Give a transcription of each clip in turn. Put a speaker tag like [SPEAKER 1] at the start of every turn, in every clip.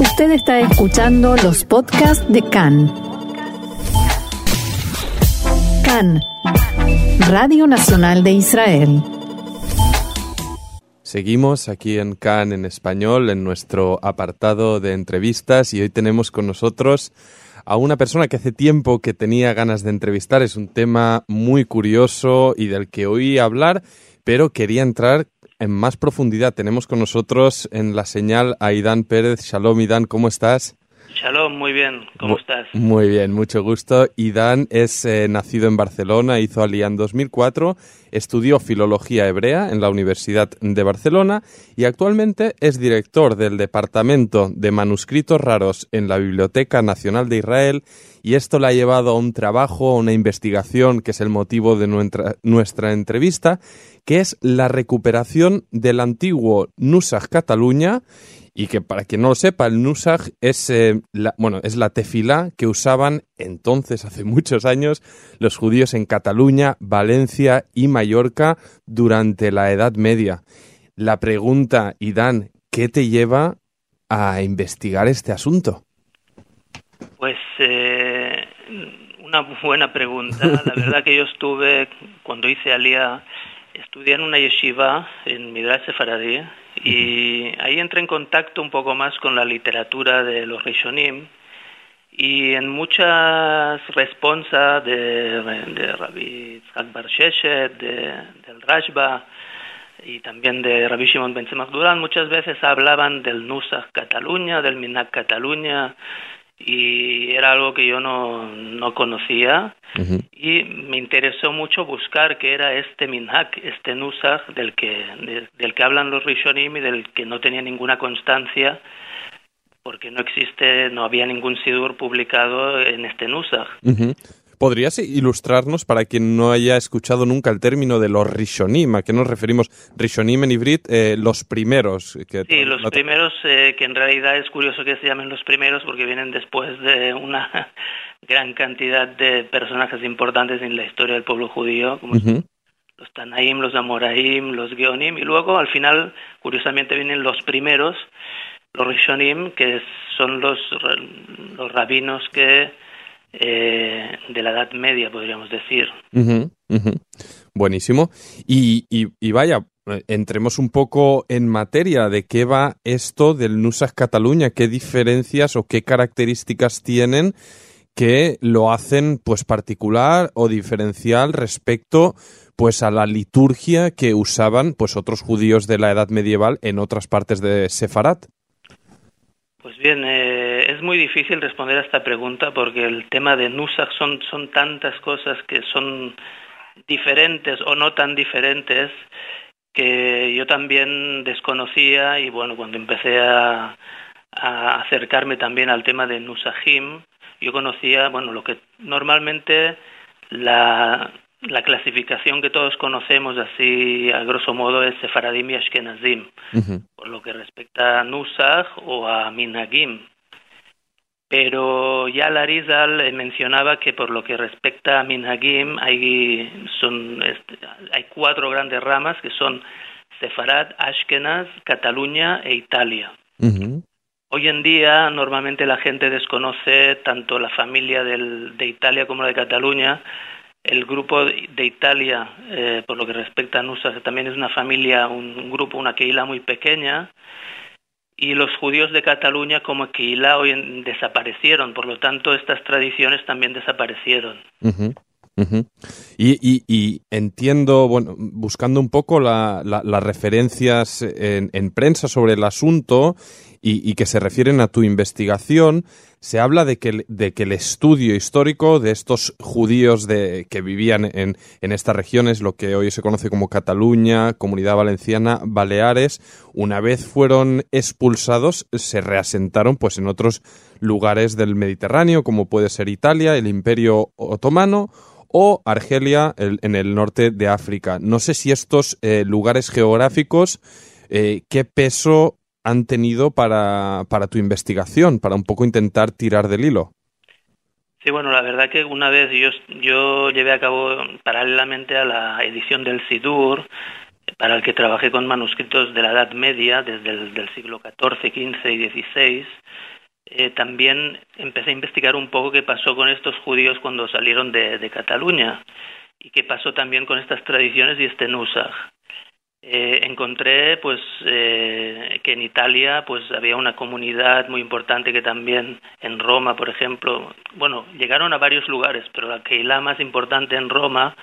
[SPEAKER 1] Usted está escuchando los podcasts de CAN. CAN, Radio Nacional de Israel.
[SPEAKER 2] Seguimos aquí en CAN en español, en nuestro apartado de entrevistas, y hoy tenemos con nosotros a una persona que hace tiempo que tenía ganas de entrevistar. Es un tema muy curioso y del que oí hablar, pero quería entrar en más profundidad. Tenemos con nosotros en la señal a Idán Pérez. Shalom, Idán, ¿cómo estás?
[SPEAKER 3] Shalom, muy bien. ¿Cómo estás?
[SPEAKER 2] Muy bien, mucho gusto. Idán es eh, nacido en Barcelona, hizo Aliyah en 2004, estudió filología hebrea en la Universidad de Barcelona y actualmente es director del Departamento de Manuscritos Raros en la Biblioteca Nacional de Israel y esto le ha llevado a un trabajo, a una investigación que es el motivo de nuestra, nuestra entrevista, que es la recuperación del antiguo Nusach Cataluña y que para quien no lo sepa, el Nusach es, eh, la, bueno, es la tefilá que usaban entonces, hace muchos años, los judíos en Cataluña, Valencia y Mallorca durante la Edad Media. La pregunta, Idán, ¿qué te lleva a investigar este asunto?
[SPEAKER 3] Pues eh, una buena pregunta. La verdad que yo estuve, cuando hice Alía, estudié en una yeshiva en Midrash Sefaradí y ahí entré en contacto un poco más con la literatura de los Rishonim y en muchas responsas de, de Rabbi Tzak Sheshet, de, del Rashba y también de Rabbi Shimon Ben Duran, muchas veces hablaban del Nusach Cataluña, del Minak Cataluña, y era algo que yo no, no conocía. Y me interesó mucho buscar qué era este minhak, este nusach del que, del que hablan los rishonim y del que no tenía ninguna constancia porque no existe, no había ningún sidur publicado en este nusach.
[SPEAKER 2] ¿Podrías ilustrarnos para quien no haya escuchado nunca el término de los Rishonim? ¿A qué nos referimos? Rishonim en Ibrit, eh, los primeros.
[SPEAKER 3] Que sí, los primeros, eh, que en realidad es curioso que se llamen los primeros porque vienen después de una gran cantidad de personajes importantes en la historia del pueblo judío, como los Tanaim, los Amoraim, los Geonim, y luego al final, curiosamente, vienen los primeros, los Rishonim, que son los, los rabinos que eh, de la Edad Media, podríamos decir.
[SPEAKER 2] Buenísimo. Y, y, vaya, entremos un poco en materia de qué va esto del Nusach Cataluña, qué diferencias o qué características tienen que lo hacen pues particular o diferencial respecto pues a la liturgia que usaban pues otros judíos de la edad medieval en otras partes de Sefarat.
[SPEAKER 3] Pues bien, eh, es muy difícil responder a esta pregunta porque el tema de Nusach son, son tantas cosas que son diferentes o no tan diferentes que yo también desconocía y bueno, cuando empecé a, a acercarme también al tema de Nusachim, yo conocía, bueno, lo que normalmente la, la clasificación que todos conocemos así a grosso modo es Sefaradim y Ashkenazim, por lo que respecta a Nusach o a Minagim. Pero ya Larizal mencionaba que por lo que respecta a Minhagim hay, son, este, hay cuatro grandes ramas que son Sefarad, Ashkenaz, Cataluña e Italia. Hoy en día normalmente la gente desconoce tanto la familia del, de Italia como la de Cataluña, el grupo de Italia, eh, por lo que respecta a Nusa, también es una familia, un, grupo, una Keila muy pequeña, y los judíos de Cataluña como Keila hoy desaparecieron, por lo tanto estas tradiciones también desaparecieron.
[SPEAKER 2] Y, y, entiendo, bueno, buscando un poco las referencias en, en, prensa sobre el asunto y, que se refieren a tu investigación, se habla de que, el estudio histórico de estos judíos de, que vivían en, en estas regiones, lo que hoy se conoce como Cataluña, Comunidad Valenciana, Baleares, una vez fueron expulsados, se reasentaron pues en otros lugares del Mediterráneo, como puede ser Italia, el Imperio Otomano o Argelia en el norte de África. No sé si estos eh, lugares geográficos, eh, qué peso han tenido para, para tu investigación, para un poco intentar tirar del hilo.
[SPEAKER 3] Sí, bueno, la verdad que una vez yo, yo llevé a cabo paralelamente a la edición del SIDUR, para el que trabajé con manuscritos de la Edad Media, desde el siglo XIV, XV y XVI, eh, también empecé a investigar un poco qué pasó con estos judíos cuando salieron de, de Cataluña y qué pasó también con estas tradiciones y este Nusach. Eh, encontré pues eh, que en Italia pues había una comunidad muy importante que también en Roma por ejemplo bueno llegaron a varios lugares pero la Keilah más importante en Roma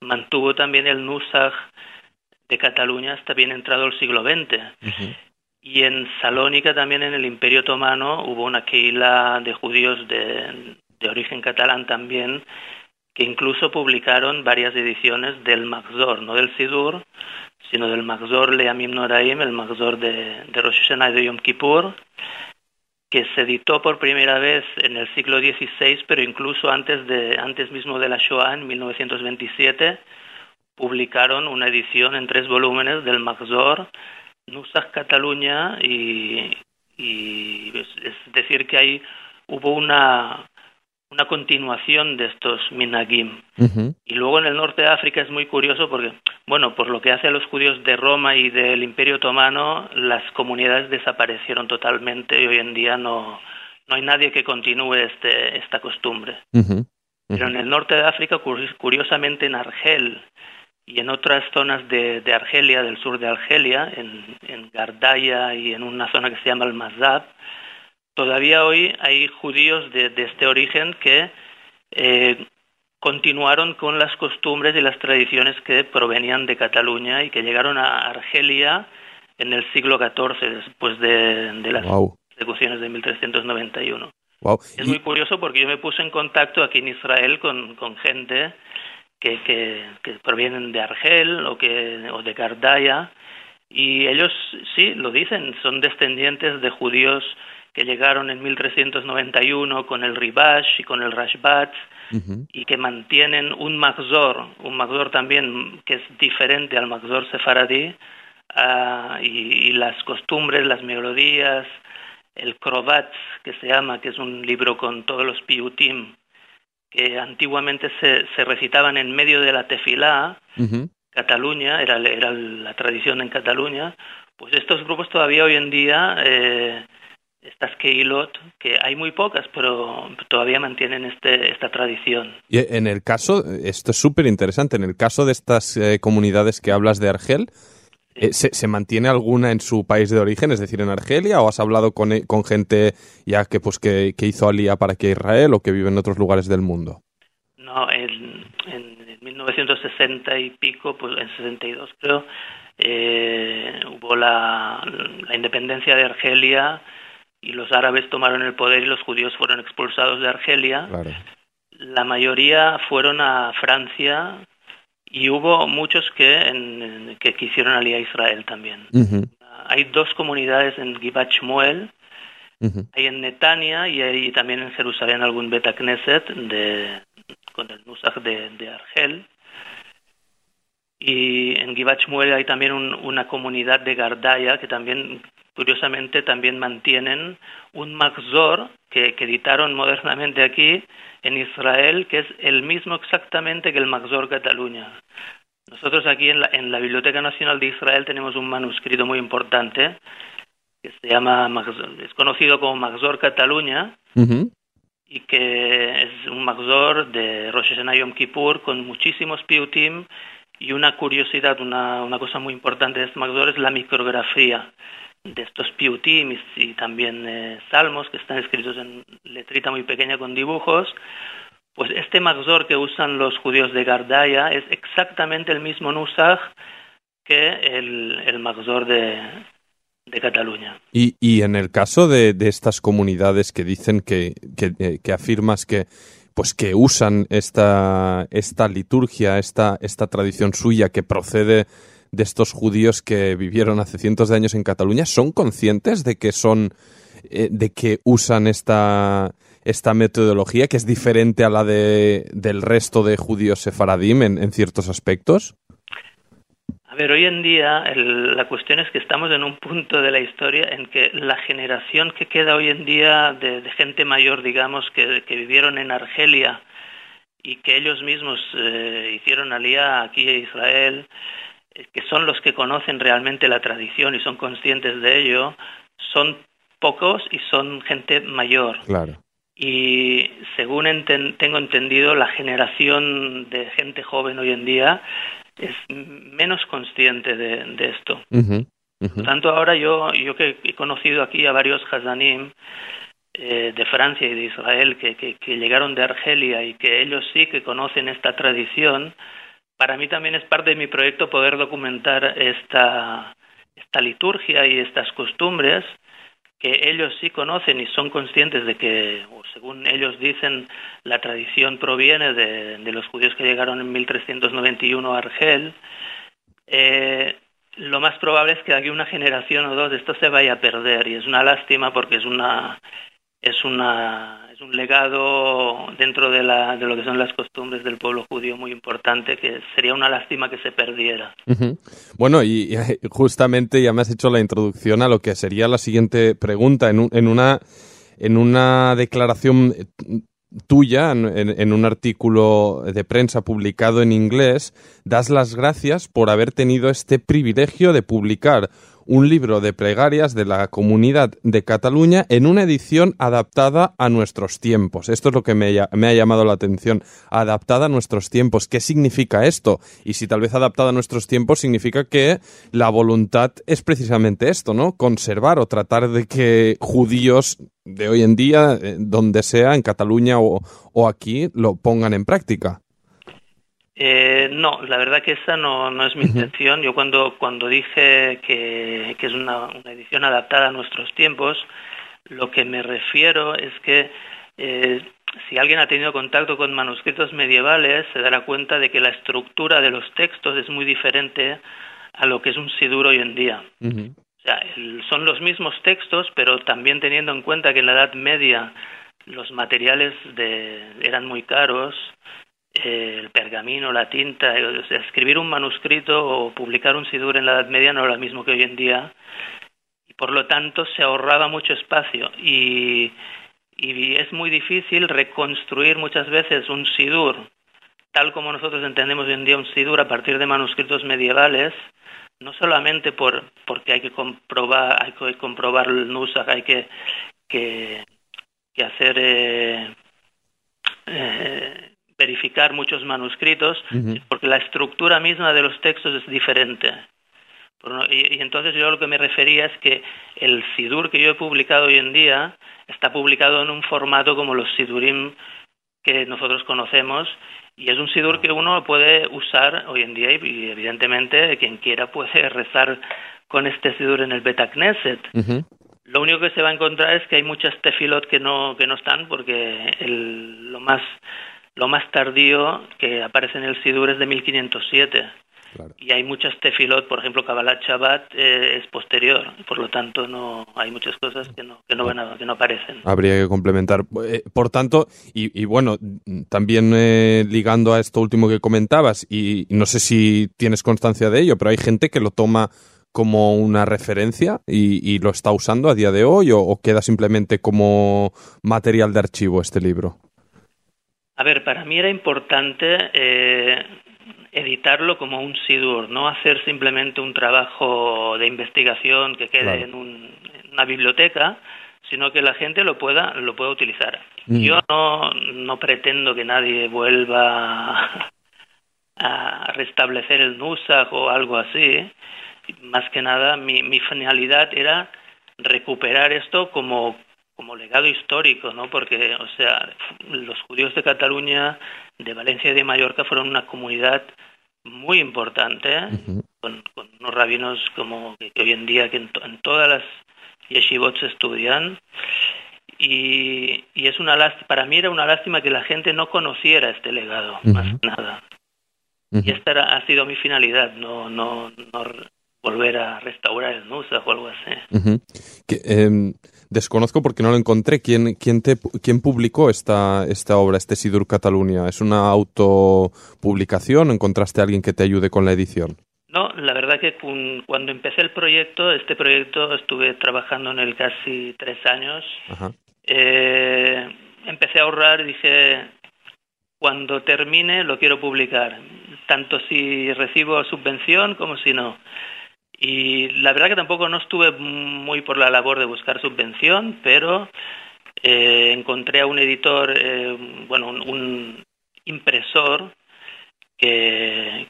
[SPEAKER 3] mantuvo también el Nusach de Cataluña hasta bien entrado el siglo XX y en Salónica también en el Imperio Otomano hubo una Keilah de judíos de, de origen catalán también que incluso publicaron varias ediciones del Magzor, no del Sidur, sino del Magzor Leamim Noraim, el Magzor de, de Rosh Hashanah y de Yom Kippur, que se editó por primera vez en el siglo XVI, pero incluso antes, de, antes mismo de la Shoah, en 1927, publicaron una edición en tres volúmenes del Magzor, Nusach Cataluña, y, y es decir que ahí hubo una, una continuación de estos minagim. Y luego en el norte de África es muy curioso porque, bueno, por lo que hace a los judíos de Roma y del Imperio Otomano, las comunidades desaparecieron totalmente y hoy en día no, no hay nadie que continúe este, esta costumbre. Pero en el norte de África, curiosamente en Argel y en otras zonas de, de Argelia, del sur de Argelia, en, en Gardaya y en una zona que se llama el Mazab, todavía hoy hay judíos de, de este origen que eh, continuaron con las costumbres y las tradiciones que provenían de Cataluña y que llegaron a Argelia en el siglo XIV, después de, de las wow. persecuciones de 1391.
[SPEAKER 2] Wow.
[SPEAKER 3] Es muy curioso porque yo me puse en contacto aquí en Israel con, con gente que, que, que, provienen de Argel o, que, o de Gardaya y ellos sí lo dicen, son descendientes de judíos que llegaron en 1391 con el Ribash y con el Rashbat uh -huh. y que mantienen un Magzor, un Magzor también que es diferente al Magzor sefaradí uh, y, y, las costumbres, las melodías, el Krobatz que se llama, que es un libro con todos los piutim que antiguamente se, se recitaban en medio de la tefilá, uh -huh. Cataluña, era, era la tradición en Cataluña, pues estos grupos todavía hoy en día eh, estas Keilot, que hay muy pocas, pero todavía mantienen este, esta tradición.
[SPEAKER 2] Y en el caso, esto es súper interesante, en el caso de estas eh, comunidades que hablas de Argel, sí. eh, ¿se, ¿se, mantiene alguna en su país de origen, es decir, en Argelia, o has hablado con, e, con gente ya que, pues, que, que hizo alía para que Israel o que vive en otros lugares del mundo?
[SPEAKER 3] No, en, en 1960 y pico, pues en 62 creo, eh, hubo la, la independencia de Argelia, y los árabes tomaron el poder y los judíos fueron expulsados de Argelia.
[SPEAKER 2] Claro.
[SPEAKER 3] La mayoría fueron a Francia y hubo muchos que, en, que quisieron aliar a Israel también.
[SPEAKER 2] Uh -huh.
[SPEAKER 3] Hay dos comunidades en Givat Shmuel, uh -huh. hay en Netania y hay también en Jerusalén algún Beta Knesset de, con el Nusach de, de Argel. Y en Givat Shmuel hay también un, una comunidad de Gardaya que también curiosamente también mantienen un Magzor que, que, editaron modernamente aquí en Israel, que es el mismo exactamente que el Magzor Cataluña. Nosotros aquí en la, en la Biblioteca Nacional de Israel tenemos un manuscrito muy importante que se llama, es conocido como Magzor Cataluña, uh -huh. y que es un Magzor de Rosh Hashanah Yom Kippur con muchísimos piutim y una curiosidad, una, una cosa muy importante de este Magzor es la micrografía de estos piutim y también eh, salmos que están escritos en letrita muy pequeña con dibujos, pues este magzor que usan los judíos de Gardaya es exactamente el mismo nusach que el, el magzor de, de Cataluña.
[SPEAKER 2] Y, y en el caso de, de estas comunidades que dicen que, que, eh, que afirmas que pues que usan esta, esta liturgia, esta, esta tradición suya que procede de estos judíos que vivieron hace cientos de años en Cataluña son conscientes de que son eh, de que usan esta esta metodología que es diferente a la de del resto de judíos sefaradim en, en ciertos aspectos?
[SPEAKER 3] A ver, hoy en día el, la cuestión es que estamos en un punto de la historia en que la generación que queda hoy en día de, gente mayor, digamos, que, que, vivieron en Argelia y que ellos mismos eh, hicieron alía aquí a Israel, que son los que conocen realmente la tradición y son conscientes de ello, son pocos y son gente mayor.
[SPEAKER 2] Claro.
[SPEAKER 3] Y según tengo entendido, la generación de gente joven hoy en día es menos consciente de, esto. Por tanto, ahora yo, yo que he conocido aquí a varios Hazanim eh, de Francia y de Israel que, que, que, llegaron de Argelia y que ellos sí que conocen esta tradición, para mí también es parte de mi proyecto poder documentar esta, esta liturgia y estas costumbres que ellos sí conocen y son conscientes de que, según ellos dicen, la tradición proviene de, los judíos que llegaron en 1391 a Argel, eh, lo más probable es que de aquí una generación o dos esto se vaya a perder y es una lástima porque es una es una un legado dentro de, la, de lo que son las costumbres del pueblo judío muy importante que sería una lástima que se perdiera.
[SPEAKER 2] Bueno, y, justamente ya me has hecho la introducción a lo que sería la siguiente pregunta en, en una en una declaración tuya en, un artículo de prensa publicado en inglés, das las gracias por haber tenido este privilegio de publicar un libro de plegarias de la comunidad de Cataluña en una edición adaptada a nuestros tiempos. Esto es lo que me, ha llamado la atención. Adaptada a nuestros tiempos. ¿Qué significa esto? Y si tal vez adaptada a nuestros tiempos significa que la voluntad es precisamente esto, ¿no? Conservar o tratar de que judíos de hoy en día, eh, donde sea, en Cataluña o aquí, lo pongan en práctica.
[SPEAKER 3] Eh, no, la verdad que esa no, no es mi intención. Yo cuando, cuando dije que, que es una, una, edición adaptada a nuestros tiempos, lo que me refiero es que eh, si alguien ha tenido contacto con manuscritos medievales, se dará cuenta de que la estructura de los textos es muy diferente a lo que es un sidur hoy en día. O sea, son los mismos textos, pero también teniendo en cuenta que en la Edad Media los materiales de, eran muy caros, el pergamino, la tinta, escribir un manuscrito o publicar un sidur en la Edad Media no era lo mismo que hoy en día. Por lo tanto se ahorraba mucho espacio. Y, y es muy difícil reconstruir muchas veces un sidur tal como nosotros entendemos hoy en día un sidur a partir de manuscritos medievales no solamente por porque hay que comprobar hay que comprobar el nusach hay que que, que hacer eh, eh, verificar muchos manuscritos, porque la estructura misma de los textos es diferente. Y, entonces yo lo que me refería es que el Sidur que yo he publicado hoy en día está publicado en un formato como los Sidurim que nosotros conocemos y es un Sidur que uno puede usar hoy en día y, evidentemente quien quiera puede rezar con este Sidur en el Betacneset. Lo único que se va a encontrar es que hay muchas tefilot que no, que no están porque el, lo más lo más tardío que aparece en el Sidur es de 1507. Y hay muchas tefilot, por ejemplo, Kabbalat Shabbat eh, es posterior, por lo tanto no hay muchas cosas que no que no, van que no aparecen.
[SPEAKER 2] Habría que complementar. Eh, por tanto, y, bueno, también eh, ligando a esto último que comentabas, y, no sé si tienes constancia de ello, pero hay gente que lo toma como una referencia y, lo está usando a día de hoy o queda simplemente como material de archivo este libro.
[SPEAKER 3] A ver, para mí era importante eh, editarlo como un SIDUR, no hacer simplemente un trabajo de investigación que quede en, una biblioteca, sino que la gente lo pueda lo pueda utilizar. Mm. Yo no, no pretendo que nadie vuelva a restablecer el NUSAC o algo así. Más que nada, mi, mi finalidad era recuperar esto como como legado histórico, ¿no? Porque, o sea, los judíos de Cataluña, de Valencia y de Mallorca fueron una comunidad muy importante, con, unos rabinos como que, hoy en día que en, todas las yeshivot se estudian. Y, y es una lástima, para mí era una lástima que la gente no conociera este legado, más que nada. Y esta ha sido mi finalidad, no, no, no volver a restaurar el Nusa o algo así.
[SPEAKER 2] que, desconozco porque no lo encontré. ¿Quién, quién, te, quién publicó esta, esta obra, este Sidur Cataluña? ¿Es una autopublicación o encontraste a alguien que te ayude con la edición?
[SPEAKER 3] No, la verdad que cuando empecé el proyecto, este proyecto estuve trabajando en él casi tres años. Eh, empecé a ahorrar y dije, cuando termine lo quiero publicar. tanto si recibo subvención como si no. Y la verdad que tampoco no estuve muy por la labor de buscar subvención, pero eh, encontré a un editor, eh, bueno, un, impresor que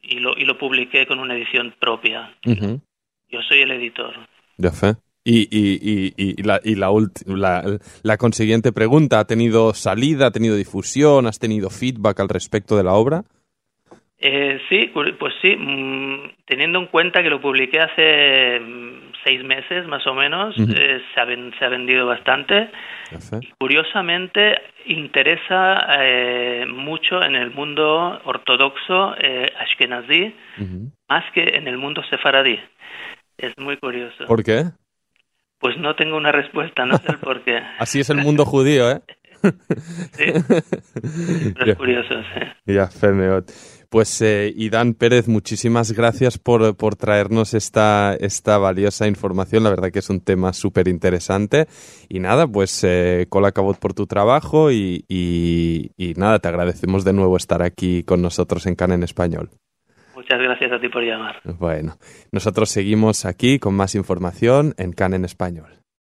[SPEAKER 3] y lo, y lo publiqué con una edición propia. Yo soy el editor.
[SPEAKER 2] Ya fe. Y, y, y, y, la, y la, la, la, consiguiente pregunta, ¿ha tenido salida, ha tenido difusión, has tenido feedback al respecto de la obra?
[SPEAKER 3] Eh, sí, pues sí, mm, teniendo en cuenta que lo publiqué hace mm, seis meses más o menos, eh, se, ha, se, ha, vendido bastante. curiosamente, interesa eh, mucho en el mundo ortodoxo eh, ashkenazí más que en el mundo sefaradí. Es muy curioso.
[SPEAKER 2] ¿Por qué?
[SPEAKER 3] Pues no tengo una respuesta, no sé el por qué.
[SPEAKER 2] Así es el mundo judío, ¿eh?
[SPEAKER 3] sí. Pero es curioso, sí.
[SPEAKER 2] Ya, Femeot. Pues eh, Idán Pérez, muchísimas gracias por, por, traernos esta, esta valiosa información. La verdad que es un tema súper interesante. Y nada, pues eh, cola cabot por tu trabajo y, y, y, nada, te agradecemos de nuevo estar aquí con nosotros en CAN en Español.
[SPEAKER 3] Muchas gracias a ti por llamar.
[SPEAKER 2] Bueno, nosotros seguimos aquí con más información en CAN en Español.